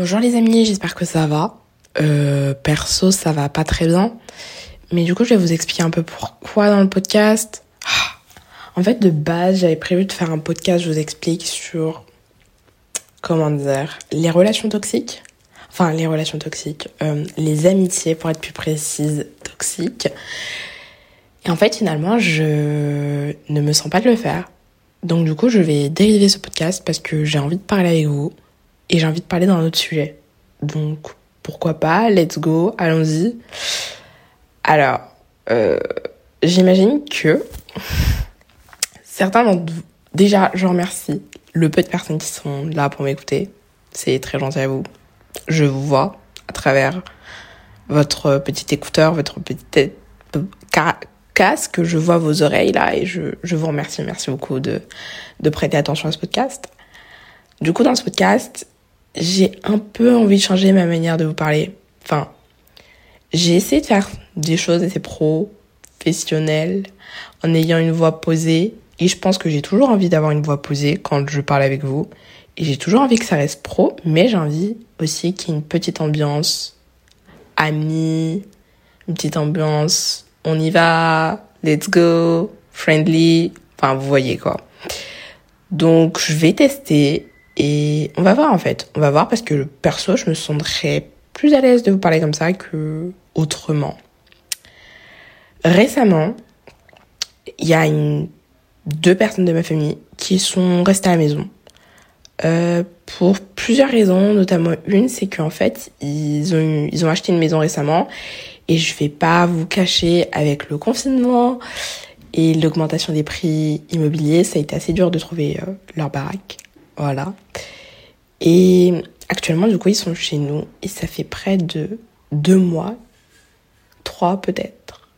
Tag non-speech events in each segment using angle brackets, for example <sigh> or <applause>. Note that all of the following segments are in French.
Bonjour les amis, j'espère que ça va. Euh, perso, ça va pas très bien. Mais du coup, je vais vous expliquer un peu pourquoi dans le podcast. Ah, en fait, de base, j'avais prévu de faire un podcast, je vous explique, sur, comment dire, les relations toxiques. Enfin, les relations toxiques, euh, les amitiés, pour être plus précise, toxiques. Et en fait, finalement, je ne me sens pas de le faire. Donc du coup, je vais dériver ce podcast parce que j'ai envie de parler avec vous et j'ai envie de parler d'un autre sujet. Donc pourquoi pas, let's go, allons-y. Alors, euh, j'imagine que <laughs> certains d'entre vous, déjà, je remercie le peu de personnes qui sont là pour m'écouter. C'est très gentil à vous. Je vous vois à travers votre petit écouteur, votre petite casque, je vois vos oreilles là et je, je vous remercie, merci beaucoup de, de prêter attention à ce podcast. Du coup, dans ce podcast, j'ai un peu envie de changer ma manière de vous parler. Enfin, j'ai essayé de faire des choses assez professionnelles en ayant une voix posée. Et je pense que j'ai toujours envie d'avoir une voix posée quand je parle avec vous. Et j'ai toujours envie que ça reste pro, mais j'ai envie aussi qu'il y ait une petite ambiance amie, une petite ambiance on y va, let's go, friendly, enfin vous voyez quoi. Donc je vais tester et on va voir en fait. On va voir parce que perso je me sentirais plus à l'aise de vous parler comme ça que autrement. Récemment, il y a deux personnes de ma famille qui sont restées à la maison. Euh, pour plusieurs raisons, notamment une, c'est qu'en fait, ils ont, ils ont acheté une maison récemment et je vais pas vous cacher avec le confinement et l'augmentation des prix immobiliers, ça a été assez dur de trouver euh, leur baraque. Voilà. Et actuellement, du coup, ils sont chez nous et ça fait près de deux mois, trois peut-être.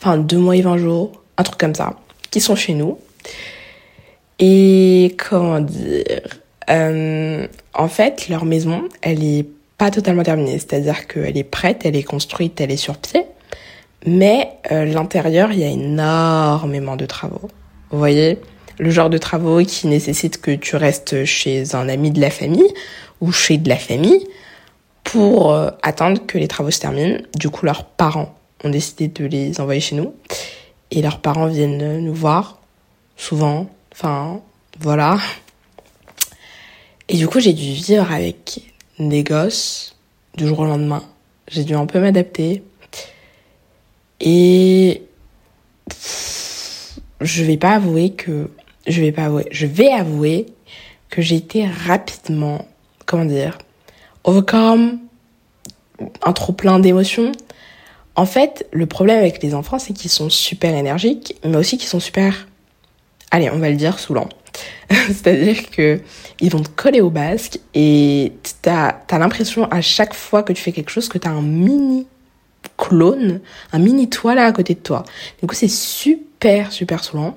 Enfin, deux mois et vingt jours, un truc comme ça, qui sont chez nous. Et comment dire euh, En fait, leur maison, elle est pas totalement terminée, c'est-à-dire qu'elle est prête, elle est construite, elle est sur pied, mais euh, l'intérieur, il y a énormément de travaux. Vous voyez? Le genre de travaux qui nécessite que tu restes chez un ami de la famille ou chez de la famille pour euh, attendre que les travaux se terminent. Du coup, leurs parents ont décidé de les envoyer chez nous et leurs parents viennent nous voir souvent. Enfin, voilà. Et du coup, j'ai dû vivre avec des gosses du jour au lendemain. J'ai dû un peu m'adapter. Et je vais pas avouer que je vais pas avouer, je vais avouer que j'ai été rapidement, comment dire, overcome un trop plein d'émotions. En fait, le problème avec les enfants, c'est qu'ils sont super énergiques, mais aussi qu'ils sont super, allez, on va le dire, saoulants. <laughs> C'est-à-dire que ils vont te coller au basque et t'as as, l'impression à chaque fois que tu fais quelque chose que t'as un mini clone, un mini toi là à côté de toi. Du coup, c'est super, super saoulant.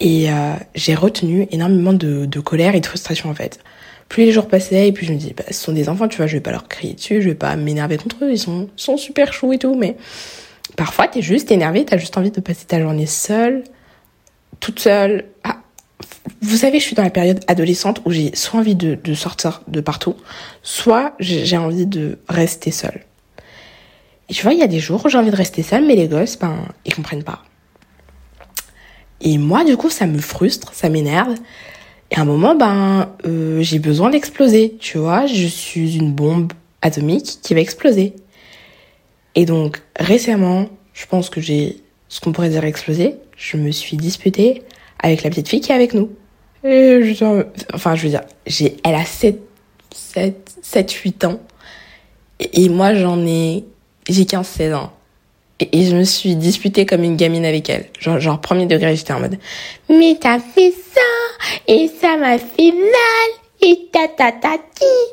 Et euh, j'ai retenu énormément de, de, colère et de frustration en fait. Plus les jours passaient et puis je me dis, bah, ce sont des enfants, tu vois, je vais pas leur crier dessus, je vais pas m'énerver contre eux, ils sont, sont super chauds et tout, mais parfois t'es juste énervé, t'as juste envie de passer ta journée seule, toute seule, à vous savez, je suis dans la période adolescente où j'ai soit envie de, de, sortir de partout, soit j'ai envie de rester seule. Et tu vois, il y a des jours où j'ai envie de rester seule, mais les gosses, ben, ils comprennent pas. Et moi, du coup, ça me frustre, ça m'énerve. Et à un moment, ben, euh, j'ai besoin d'exploser, tu vois. Je suis une bombe atomique qui va exploser. Et donc, récemment, je pense que j'ai ce qu'on pourrait dire explosé. Je me suis disputée avec la petite fille qui est avec nous. Et je, enfin, je veux dire, j'ai, elle a 7, 7, 7, 8 ans. Et, moi, j'en ai, j'ai 15, 16 ans. Et, je me suis disputée comme une gamine avec elle. Genre, genre premier degré, j'étais en mode, mais t'as fait ça, et ça m'a fait mal, et ta ta ta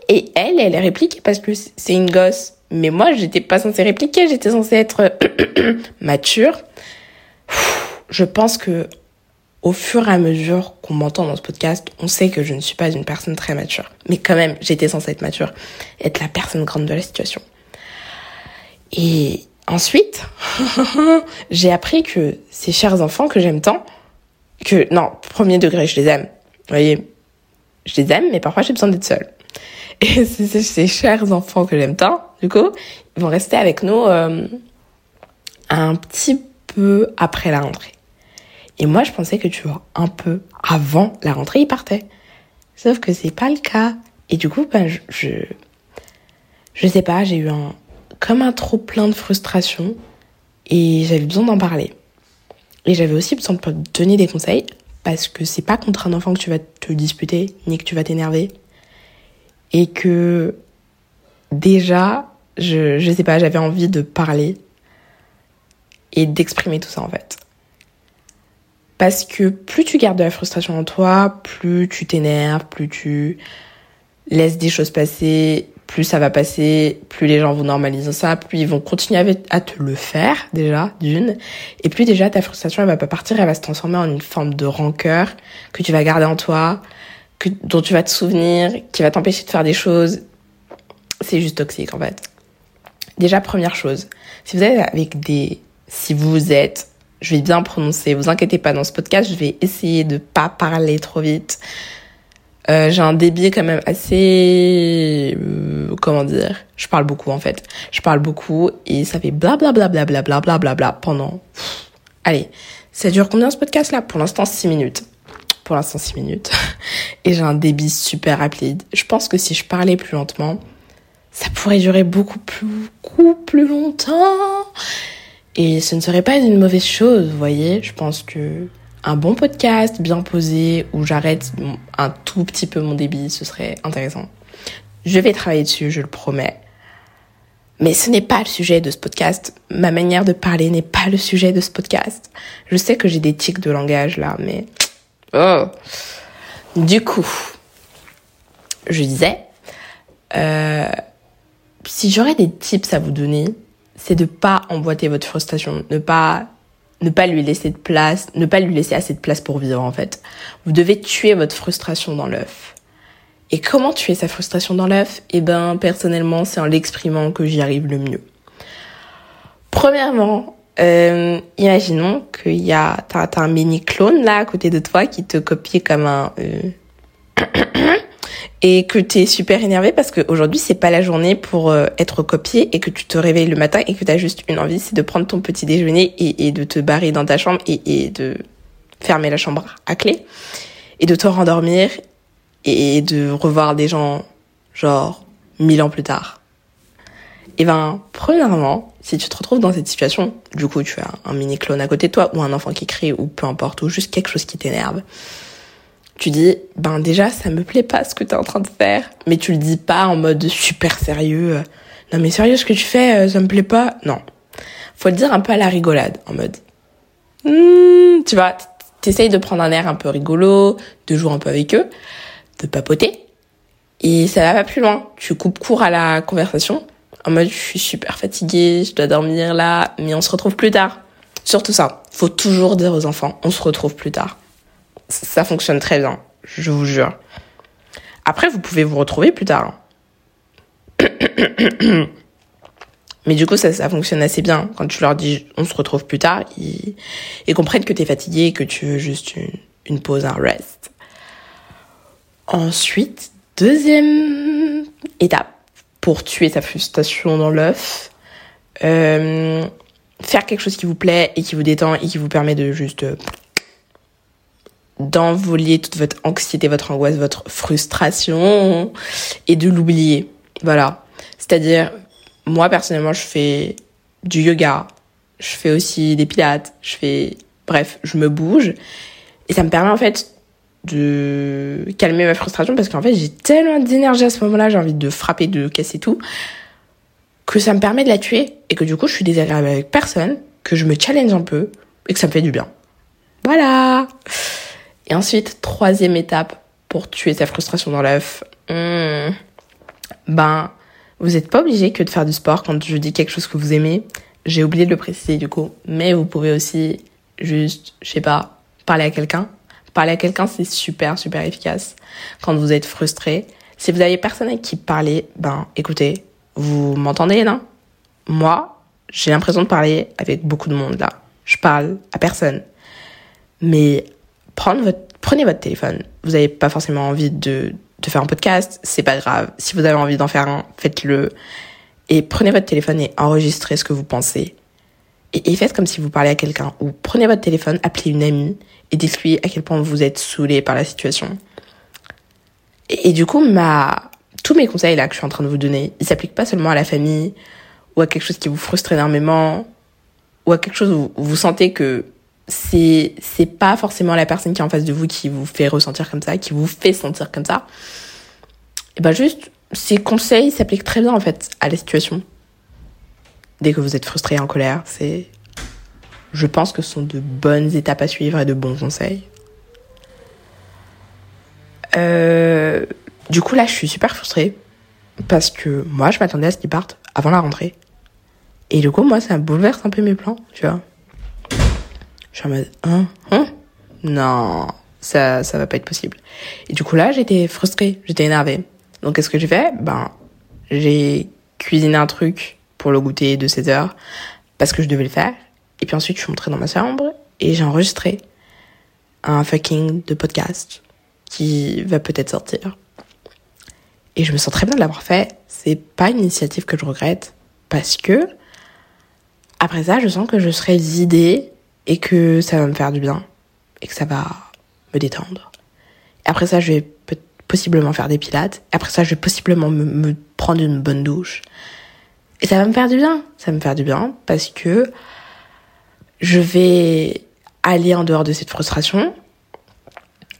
Et elle, elle est répliquée parce que c'est une gosse. Mais moi, j'étais pas censée répliquer, j'étais censée être <coughs> mature. Je pense que au fur et à mesure qu'on m'entend dans ce podcast, on sait que je ne suis pas une personne très mature. Mais quand même, j'étais censée être mature, être la personne grande de la situation. Et ensuite, <laughs> j'ai appris que ces chers enfants que j'aime tant, que, non, premier degré, je les aime. Vous voyez, je les aime, mais parfois j'ai besoin d'être seule. <laughs> Et ces chers enfants que j'aime tant, du coup, ils vont rester avec nous euh, un petit peu après la rentrée. Et moi, je pensais que tu vois, un peu avant la rentrée, ils partaient. Sauf que c'est pas le cas. Et du coup, ben, je, je, je sais pas, j'ai eu un, un trop plein de frustration et j'avais besoin d'en parler. Et j'avais aussi besoin de te donner des conseils parce que c'est pas contre un enfant que tu vas te disputer ni que tu vas t'énerver. Et que déjà, je, je sais pas, j'avais envie de parler et d'exprimer tout ça en fait. Parce que plus tu gardes de la frustration en toi, plus tu t'énerves, plus tu laisses des choses passer, plus ça va passer, plus les gens vont normaliser ça, plus ils vont continuer à te le faire déjà, d'une, et plus déjà ta frustration elle va pas partir, elle va se transformer en une forme de rancœur que tu vas garder en toi, que, dont tu vas te souvenir, qui va t'empêcher de faire des choses. C'est juste toxique en fait. Déjà première chose, si vous êtes avec des, si vous êtes, je vais bien prononcer, vous inquiétez pas dans ce podcast, je vais essayer de pas parler trop vite euh, j'ai un débit quand même assez euh, comment dire je parle beaucoup en fait. Je parle beaucoup et ça fait bla bla bla bla bla bla bla bla bla pendant allez ça dure combien ce podcast là? Pour l'instant 6 minutes. Pour l'instant 6 minutes. <laughs> Et j'ai un débit super rapide. Je pense que si je parlais plus lentement ça pourrait durer beaucoup plus beaucoup plus longtemps. Et ce ne serait pas une mauvaise chose vous voyez? Je pense que un bon podcast bien posé où j'arrête un tout petit peu mon débit, ce serait intéressant. Je vais travailler dessus, je le promets. Mais ce n'est pas le sujet de ce podcast. Ma manière de parler n'est pas le sujet de ce podcast. Je sais que j'ai des tics de langage là, mais... <tsk> Oh. Du coup, je disais, euh, si j'aurais des tips à vous donner, c'est de pas emboîter votre frustration, ne pas ne pas lui laisser de place, ne pas lui laisser assez de place pour vivre en fait. Vous devez tuer votre frustration dans l'œuf. Et comment tuer sa frustration dans l'œuf? Eh ben personnellement, c'est en l'exprimant que j'y arrive le mieux. Premièrement, euh, imaginons qu'il y a t'as, un mini clone là à côté de toi qui te copie comme un euh, et que tu es super énervé parce qu'aujourd'hui c'est pas la journée pour euh, être copié et que tu te réveilles le matin et que tu as juste une envie, c'est de prendre ton petit déjeuner et, de te barrer dans ta chambre et, et, de fermer la chambre à clé et de te rendormir et de revoir des gens genre mille ans plus tard. Et ben, premièrement, si tu te retrouves dans cette situation, du coup tu as un mini clone à côté de toi ou un enfant qui crie ou peu importe ou juste quelque chose qui t'énerve, tu dis ben déjà ça me plaît pas ce que tu es en train de faire. Mais tu le dis pas en mode super sérieux non mais sérieux ce que tu fais euh, ça me plaît pas non. Faut le dire un peu à la rigolade en mode hmm, tu vois t'essayes de prendre un air un peu rigolo de jouer un peu avec eux de papoter. Et ça va pas plus loin. Tu coupes court à la conversation en mode je suis super fatiguée je dois dormir là mais on se retrouve plus tard surtout ça. Faut toujours dire aux enfants on se retrouve plus tard ça fonctionne très bien, je vous jure. Après, vous pouvez vous retrouver plus tard. <coughs> Mais du coup, ça, ça fonctionne assez bien. Quand tu leur dis on se retrouve plus tard, ils, comprennent que tu es fatigué et que tu veux juste une, une pause, un rest. Ensuite, deuxième étape pour tuer sa frustration dans l'œuf, euh, faire quelque chose qui vous plaît et qui vous détend et qui vous permet de juste d'envoler toute votre anxiété, votre angoisse, votre frustration et de l'oublier. Voilà. C'est-à-dire, moi personnellement, je fais du yoga, je fais aussi des pilates, je fais, bref, je me bouge et ça me permet en fait de calmer ma frustration parce qu'en fait j'ai tellement d'énergie à ce moment-là, j'ai envie de frapper, de casser tout, que ça me permet de la tuer et que du coup je suis désagréable avec personne, que je me challenge un peu et que ça me fait du bien. Voilà. Et ensuite, troisième étape pour tuer sa frustration dans l'œuf. Hmm. Ben, vous n'êtes pas obligé que de faire du sport quand je dis quelque chose que vous aimez. J'ai oublié de le préciser du coup. Mais vous pouvez aussi juste, je sais pas, parler à quelqu'un. Parler à quelqu'un, c'est super, super efficace. Quand vous êtes frustré. Si vous avez personne avec qui parler, ben, écoutez, vous m'entendez, non? Moi, j'ai l'impression de parler avec beaucoup de monde là. Je parle à personne. Mais prenez votre téléphone. Vous n'avez pas forcément envie de, faire un podcast, c'est pas grave. Si vous avez envie d'en faire un, faites-le. Et prenez votre téléphone et enregistrez ce que vous pensez. Et, faites comme si vous parliez à quelqu'un. Ou prenez votre téléphone, appelez une amie et dites-lui à quel point vous êtes saoulé par la situation. Et, du coup, ma, tous mes conseils là que je suis en train de vous donner, ils s'appliquent pas seulement à la famille ou à quelque chose qui vous frustre énormément ou à quelque chose où vous sentez que c'est c'est pas forcément la personne qui est en face de vous qui vous fait ressentir comme ça, qui vous fait sentir comme ça. Et ben juste ces conseils s'appliquent très bien en fait à la situation. Dès que vous êtes frustré en colère, c'est je pense que ce sont de bonnes étapes à suivre et de bons conseils. Euh, du coup là, je suis super frustrée parce que moi, je m'attendais à ce qu'ils partent avant la rentrée. Et du coup, moi, ça bouleverse un peu mes plans, tu vois. Je suis en mode, hein, hein? Non, ça, ça va pas être possible. Et du coup, là, j'étais frustrée, j'étais énervée. Donc, qu'est-ce que j'ai fait? Ben, j'ai cuisiné un truc pour le goûter de 16 heures parce que je devais le faire. Et puis ensuite, je suis rentrée dans ma chambre et j'ai enregistré un fucking de podcast qui va peut-être sortir. Et je me sens très bien de l'avoir fait. C'est pas une initiative que je regrette parce que après ça, je sens que je serai vidée et que ça va me faire du bien et que ça va me détendre. Après ça, je vais possiblement faire des pilates. Après ça, je vais possiblement me, prendre une bonne douche. Et ça va me faire du bien. Ça va me faire du bien parce que je vais aller en dehors de cette frustration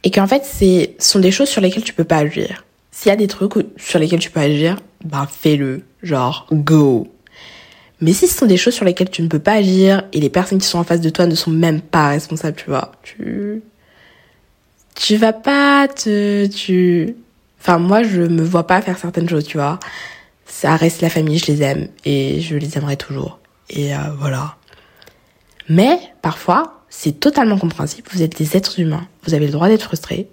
et qu'en fait, c'est sont des choses sur lesquelles tu peux pas agir. S'il y a des trucs sur lesquels tu peux agir, bah fais-le. Genre, go. Mais si ce sont des choses sur lesquelles tu ne peux pas agir et les personnes qui sont en face de toi ne sont même pas responsables, tu vois, tu tu vas pas te tu enfin moi je me vois pas faire certaines choses, tu vois. Ça reste la famille, je les aime et je les aimerai toujours. Et euh, voilà. Mais parfois, c'est totalement compréhensible, vous êtes des êtres humains, vous avez le droit d'être frustrés.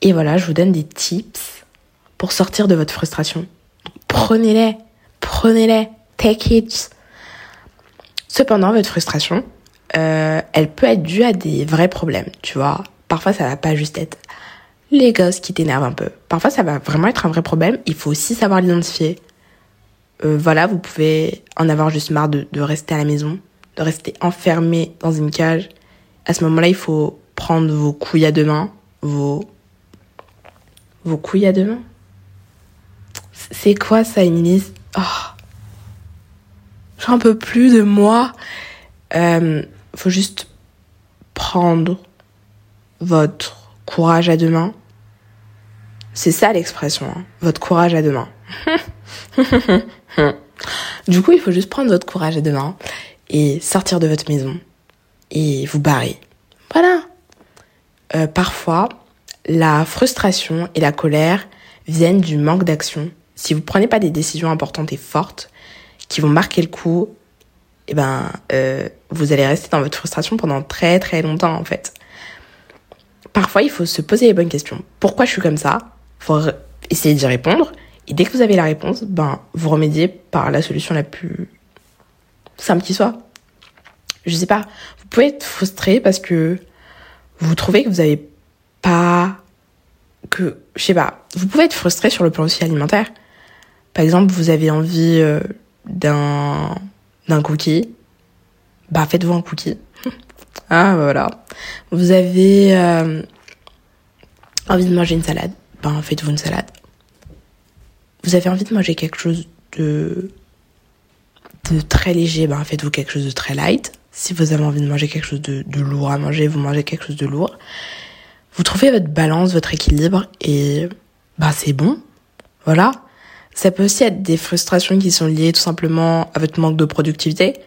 Et voilà, je vous donne des tips pour sortir de votre frustration. Prenez-les, prenez-les, take it. Cependant, votre frustration, euh, elle peut être due à des vrais problèmes, tu vois. Parfois, ça va pas juste être les gosses qui t'énervent un peu. Parfois, ça va vraiment être un vrai problème. Il faut aussi savoir l'identifier. Euh, voilà, vous pouvez en avoir juste marre de, de rester à la maison, de rester enfermé dans une cage. À ce moment-là, il faut prendre vos couilles à deux mains, vos vos couilles à deux mains. C'est quoi ça, Émilie? Oh, j'en peux plus de moi. Euh, faut juste prendre votre courage à deux mains. C'est ça l'expression, hein. votre courage à deux mains. <laughs> du coup, il faut juste prendre votre courage à deux mains et sortir de votre maison et vous barrer. Voilà. Euh, parfois, la frustration et la colère viennent du manque d'action. Si vous prenez pas des décisions importantes et fortes, qui vont marquer le coup, eh ben, euh, vous allez rester dans votre frustration pendant très très longtemps en fait. Parfois, il faut se poser les bonnes questions. Pourquoi je suis comme ça? Faut essayer d'y répondre. Et dès que vous avez la réponse, ben, vous remédiez par la solution la plus simple qui soit. Je sais pas. Vous pouvez être frustré parce que vous trouvez que vous avez pas que je sais pas. Vous pouvez être frustré sur le plan aussi alimentaire. Par exemple, vous avez envie euh, d'un d'un cookie, bah faites-vous un cookie. <laughs> ah voilà. Vous avez euh, envie de manger une salade, ben faites-vous une salade. Vous avez envie de manger quelque chose de de très léger, ben faites-vous quelque chose de très light. Si vous avez envie de manger quelque chose de, de lourd à manger, vous mangez quelque chose de lourd. Vous trouvez votre balance, votre équilibre et ben c'est bon. Voilà. Ça peut aussi être des frustrations qui sont liées tout simplement à votre manque de productivité.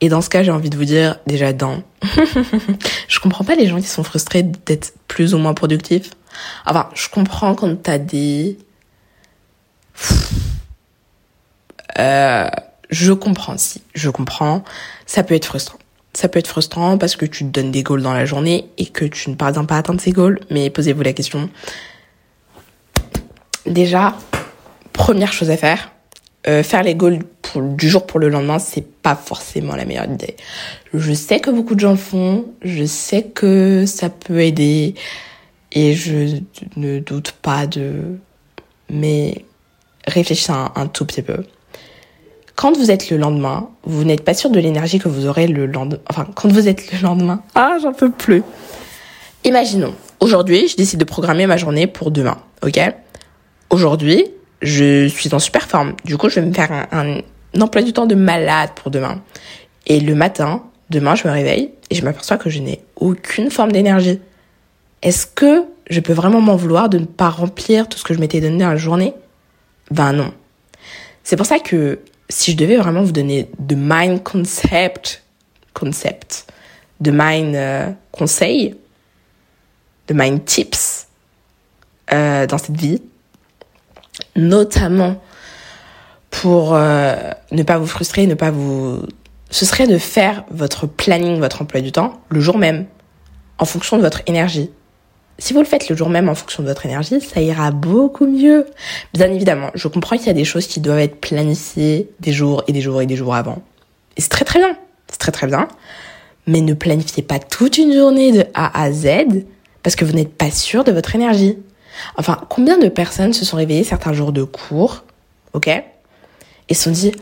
Et dans ce cas, j'ai envie de vous dire, déjà, dans. <laughs> je comprends pas les gens qui sont frustrés d'être plus ou moins productifs. Enfin, je comprends quand t'as des... Euh, je comprends, si. Je comprends. Ça peut être frustrant. Ça peut être frustrant parce que tu te donnes des goals dans la journée et que tu ne parviens pas à atteindre ces goals. Mais posez-vous la question. Déjà, première chose à faire, euh, faire les goals pour, du jour pour le lendemain, c'est pas forcément la meilleure idée. Je sais que beaucoup de gens le font, je sais que ça peut aider et je ne doute pas de mais réfléchissez un, un tout petit peu. Quand vous êtes le lendemain, vous n'êtes pas sûr de l'énergie que vous aurez le lendemain. Enfin, quand vous êtes le lendemain. Ah, j'en peux plus. Imaginons, aujourd'hui, je décide de programmer ma journée pour demain, ok? Aujourd'hui, je suis en super forme. Du coup, je vais me faire un, emploi du temps de malade pour demain. Et le matin, demain, je me réveille et je m'aperçois que je n'ai aucune forme d'énergie. Est-ce que je peux vraiment m'en vouloir de ne pas remplir tout ce que je m'étais donné dans la journée? Ben non. C'est pour ça que si je devais vraiment vous donner de mind concept, concept, de mind euh, conseil, de mind tips euh, dans cette vie, notamment pour euh, ne pas vous frustrer, ne pas vous... Ce serait de faire votre planning, votre emploi du temps le jour même, en fonction de votre énergie. Si vous le faites le jour même en fonction de votre énergie, ça ira beaucoup mieux. Bien évidemment, je comprends qu'il y a des choses qui doivent être planifiées des jours et des jours et des jours avant. Et c'est très très bien. C'est très très bien. Mais ne planifiez pas toute une journée de A à Z parce que vous n'êtes pas sûr de votre énergie. Enfin, combien de personnes se sont réveillées certains jours de cours, ok, et se sont dit,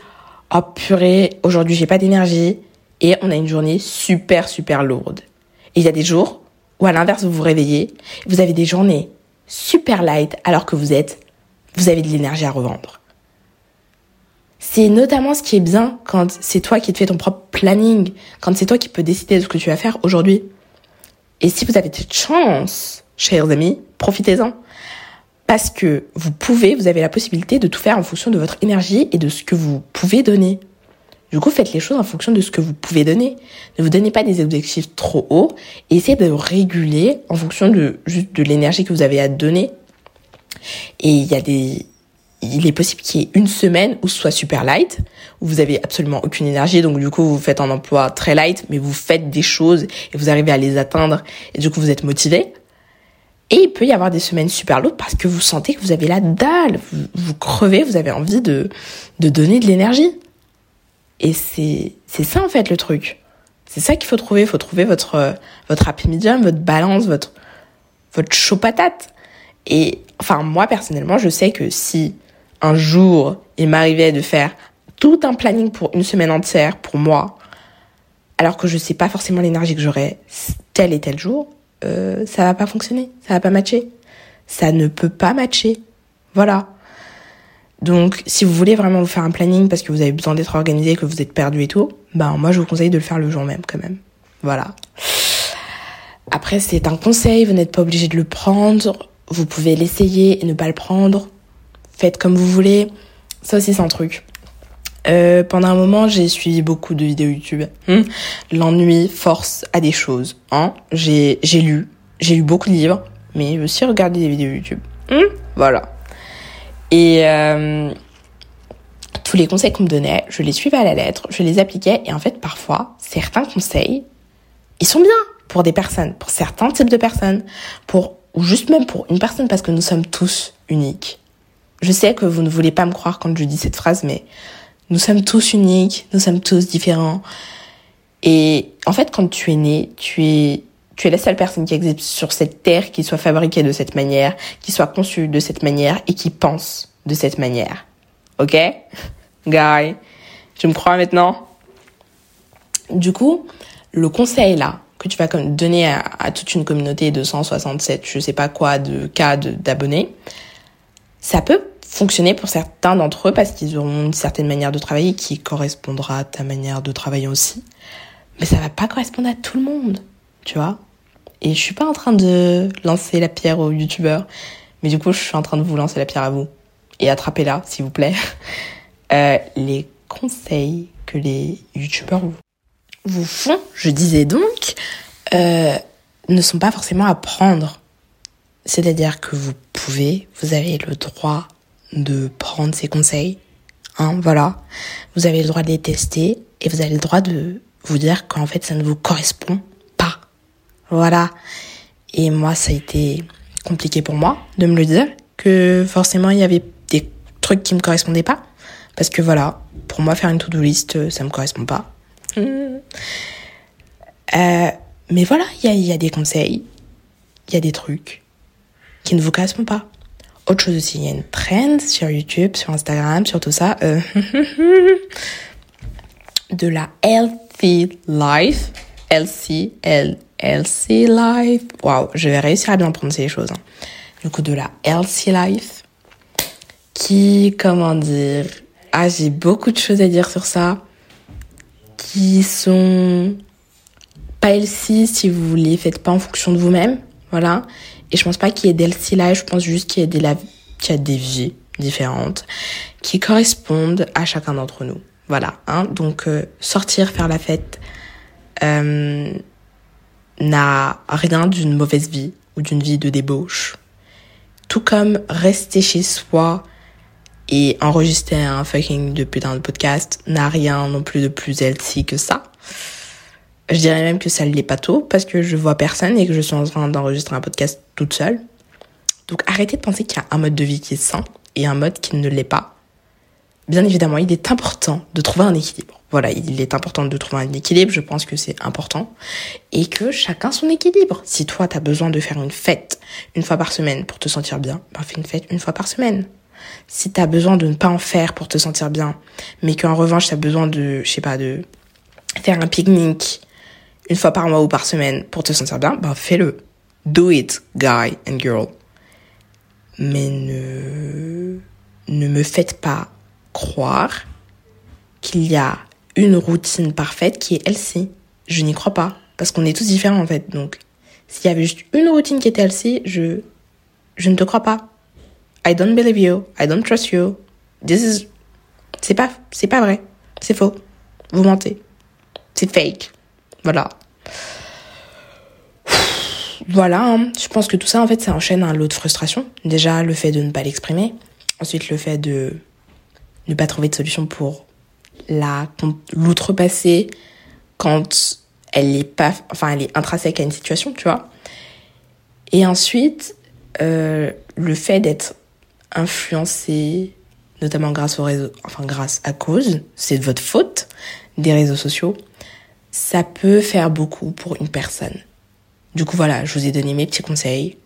oh purée, aujourd'hui j'ai pas d'énergie, et on a une journée super super lourde. Et il y a des jours ou à l'inverse, vous vous réveillez, vous avez des journées super light alors que vous êtes, vous avez de l'énergie à revendre. C'est notamment ce qui est bien quand c'est toi qui te fais ton propre planning, quand c'est toi qui peux décider de ce que tu vas faire aujourd'hui. Et si vous avez cette chance, chers amis, profitez-en. Parce que vous pouvez, vous avez la possibilité de tout faire en fonction de votre énergie et de ce que vous pouvez donner. Du coup, faites les choses en fonction de ce que vous pouvez donner. Ne vous donnez pas des objectifs trop hauts et essayez de réguler en fonction de juste de l'énergie que vous avez à donner. Et il est possible qu'il y ait une semaine où ce soit super light, où vous avez absolument aucune énergie, donc du coup vous faites un emploi très light, mais vous faites des choses et vous arrivez à les atteindre et du coup vous êtes motivé. Et il peut y avoir des semaines super lourdes parce que vous sentez que vous avez la dalle, vous, crevez, vous avez envie de, de donner de l'énergie. Et c'est, ça en fait le truc. C'est ça qu'il faut trouver. Il faut trouver votre, votre happy medium, votre balance, votre, votre chaud patate. Et enfin, moi personnellement, je sais que si un jour il m'arrivait de faire tout un planning pour une semaine entière pour moi, alors que je sais pas forcément l'énergie que j'aurai tel et tel jour, euh, ça va pas fonctionner, ça va pas matcher. Ça ne peut pas matcher. Voilà. Donc, si vous voulez vraiment vous faire un planning parce que vous avez besoin d'être organisé, que vous êtes perdu et tout, ben moi je vous conseille de le faire le jour même quand même. Voilà. Après, c'est un conseil, vous n'êtes pas obligé de le prendre. Vous pouvez l'essayer et ne pas le prendre. Faites comme vous voulez. Ça aussi, c'est un truc. Euh, pendant un moment, j'ai suivi beaucoup de vidéos YouTube. Hmm. L'ennui force à des choses. Hein. J'ai lu, j'ai lu beaucoup de livres, mais aussi regardé des vidéos YouTube. Hmm. Voilà. Et euh, tous les conseils qu'on me donnait, je les suivais à la lettre, je les appliquais. Et en fait, parfois, certains conseils, ils sont bien pour des personnes, pour certains types de personnes, pour ou juste même pour une personne, parce que nous sommes tous uniques. Je sais que vous ne voulez pas me croire quand je dis cette phrase, mais nous sommes tous uniques, nous sommes tous différents. Et en fait, quand tu es né, tu es tu es la seule personne qui existe sur cette terre qui soit fabriquée de cette manière, qui soit conçue de cette manière et qui pense de cette manière. Ok? Guy, tu me crois maintenant Du coup, le conseil là que tu vas donner à, toute une communauté de 167, je sais pas quoi, de cas d'abonnés, ça peut fonctionner pour certains d'entre eux parce qu'ils auront une certaine manière de travailler qui correspondra à ta manière de travailler aussi. Mais ça va pas correspondre à tout le monde tu vois. Et je suis pas en train de lancer la pierre aux youtubeurs, mais du coup, je suis en train de vous lancer la pierre à vous. Et attrapez-la, s'il vous plaît. <laughs> Euh, les conseils que les youtubeurs vous font, je disais donc, euh, ne sont pas forcément à prendre. C'est-à-dire que vous pouvez, vous avez le droit de prendre ces conseils. Hein, voilà. Vous avez le droit de les tester et vous avez le droit de vous dire qu'en fait ça ne vous correspond voilà. Et moi, ça a été compliqué pour moi de me le dire, que forcément, il y avait des trucs qui me correspondaient pas. Parce que voilà, pour moi, faire une to-do list, ça me correspond pas. Euh, mais voilà, il y a, y a des conseils, il y a des trucs qui ne vous correspondent pas. Autre chose aussi, il y a une trend sur YouTube, sur Instagram, sur tout ça, euh, <laughs> de la healthy life, healthy, healthy life. Waouh, je vais réussir à bien prononcer les choses. Hein. Du coup, de la healthy life, qui, comment dire, ah, j'ai beaucoup de choses à dire sur ça, qui sont pas healthy si vous les faites pas en fonction de vous-même, voilà. Et je pense pas qu'il y ait d'healthy life, je pense juste qu'il y a des, qu'il y a des vies différentes qui correspondent à chacun d'entre nous. Voilà, hein. Donc, euh, sortir, faire la fête, euh, n'a rien d'une mauvaise vie ou d'une vie de débauche. Tout comme rester chez soi et enregistrer un fucking de putain de podcast n'a rien non plus de plus healthy que ça. Je dirais même que ça ne l'est pas tôt parce que je vois personne et que je suis en train d'enregistrer un podcast toute seule. Donc arrêtez de penser qu'il y a un mode de vie qui est sain et un mode qui ne l'est pas. Bien évidemment, il est important de trouver un équilibre. Voilà, il est important de trouver un équilibre, je pense que c'est important. Et que chacun son équilibre. Si toi, tu as besoin de faire une fête une fois par semaine pour te sentir bien, ben fais une fête une fois par semaine. Si tu as besoin de ne pas en faire pour te sentir bien, mais qu'en revanche, tu as besoin de, je sais pas, de faire un pique-nique une fois par mois ou par semaine pour te sentir bien, ben fais-le. Do it, guy and girl. Mais ne, ne me faites pas croire qu'il y a une routine parfaite qui est LC. Je n'y crois pas. Parce qu'on est tous différents en fait. Donc, s'il y avait juste une routine qui était LC, je, je ne te crois pas. I don't believe you. I don't trust you. This is, c'est pas, c'est pas vrai. C'est faux. Vous mentez. C'est fake. Voilà. Voilà, hein. je pense que tout ça, en fait, ça enchaîne un lot de frustration. Déjà, le fait de ne pas l'exprimer. Ensuite, le fait de ne pas trouver de solution pour la l'outrepasser quand elle est pas enfin elle est intrinsèque à une situation tu vois et ensuite euh, le fait d'être influencé notamment grâce au réseau enfin grâce à cause c'est de votre faute des réseaux sociaux ça peut faire beaucoup pour une personne du coup voilà je vous ai donné mes petits conseils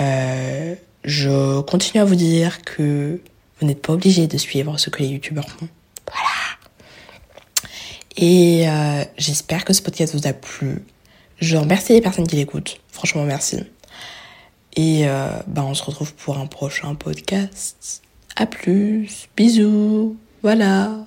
euh, je continue à vous dire que vous n'êtes pas obligé de suivre ce que les youtubeurs font voilà. Et euh, j'espère que ce podcast vous a plu. Je remercie les personnes qui l'écoutent. Franchement, merci. Et euh, bah, on se retrouve pour un prochain podcast. À plus. Bisous. Voilà.